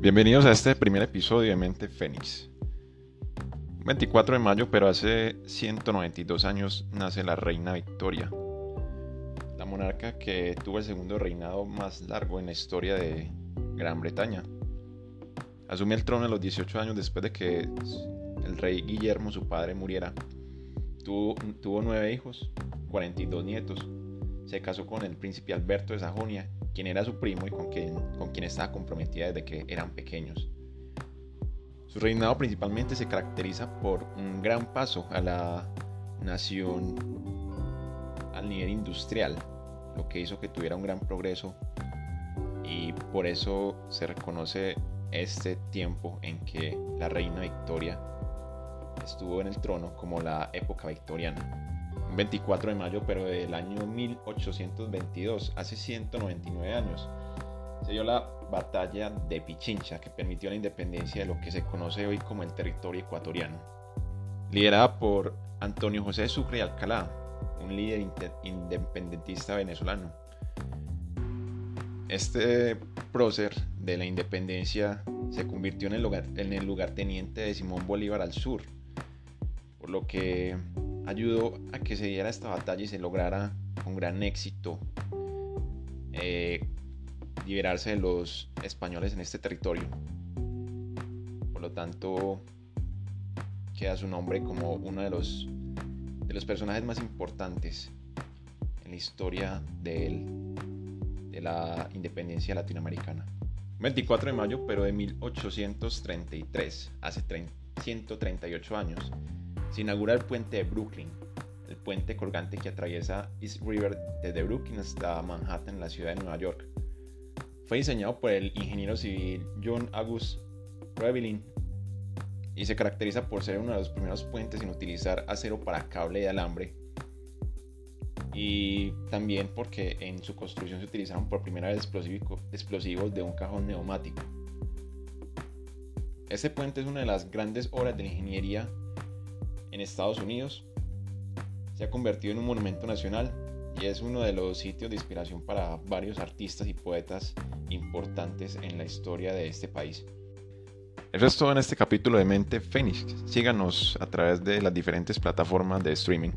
Bienvenidos a este primer episodio de Mente Fénix. 24 de mayo, pero hace 192 años nace la reina Victoria, la monarca que tuvo el segundo reinado más largo en la historia de Gran Bretaña. Asumió el trono a los 18 años después de que el rey Guillermo, su padre, muriera. Tuvo, tuvo nueve hijos, 42 nietos. Se casó con el príncipe Alberto de Sajonia quien era su primo y con quien, con estaba comprometida desde que eran pequeños. Su reinado principalmente se caracteriza por un gran paso a la nación al nivel industrial, lo que hizo que tuviera un gran progreso y por eso se reconoce este tiempo en que la reina Victoria estuvo en el trono como la época victoriana. 24 de mayo, pero del año 1822, hace 199 años, se dio la batalla de Pichincha, que permitió la independencia de lo que se conoce hoy como el territorio ecuatoriano. Liderada por Antonio José Sucre Alcalá, un líder independentista venezolano. Este prócer de la independencia se convirtió en el, lugar, en el lugarteniente de Simón Bolívar al sur, por lo que ayudó a que se diera esta batalla y se lograra con gran éxito eh, liberarse de los españoles en este territorio. Por lo tanto, queda su nombre como uno de los, de los personajes más importantes en la historia de, de la independencia latinoamericana. 24 de mayo, pero de 1833, hace 138 años, se inaugura el puente de Brooklyn, el puente colgante que atraviesa East River desde Brooklyn hasta Manhattan, la ciudad de Nueva York. Fue diseñado por el ingeniero civil John August Revelin y se caracteriza por ser uno de los primeros puentes en utilizar acero para cable de alambre y también porque en su construcción se utilizaron por primera vez explosivos de un cajón neumático. Este puente es una de las grandes obras de ingeniería en Estados Unidos. Se ha convertido en un monumento nacional y es uno de los sitios de inspiración para varios artistas y poetas importantes en la historia de este país. Eso es todo en este capítulo de Mente Fénix. Síganos a través de las diferentes plataformas de streaming.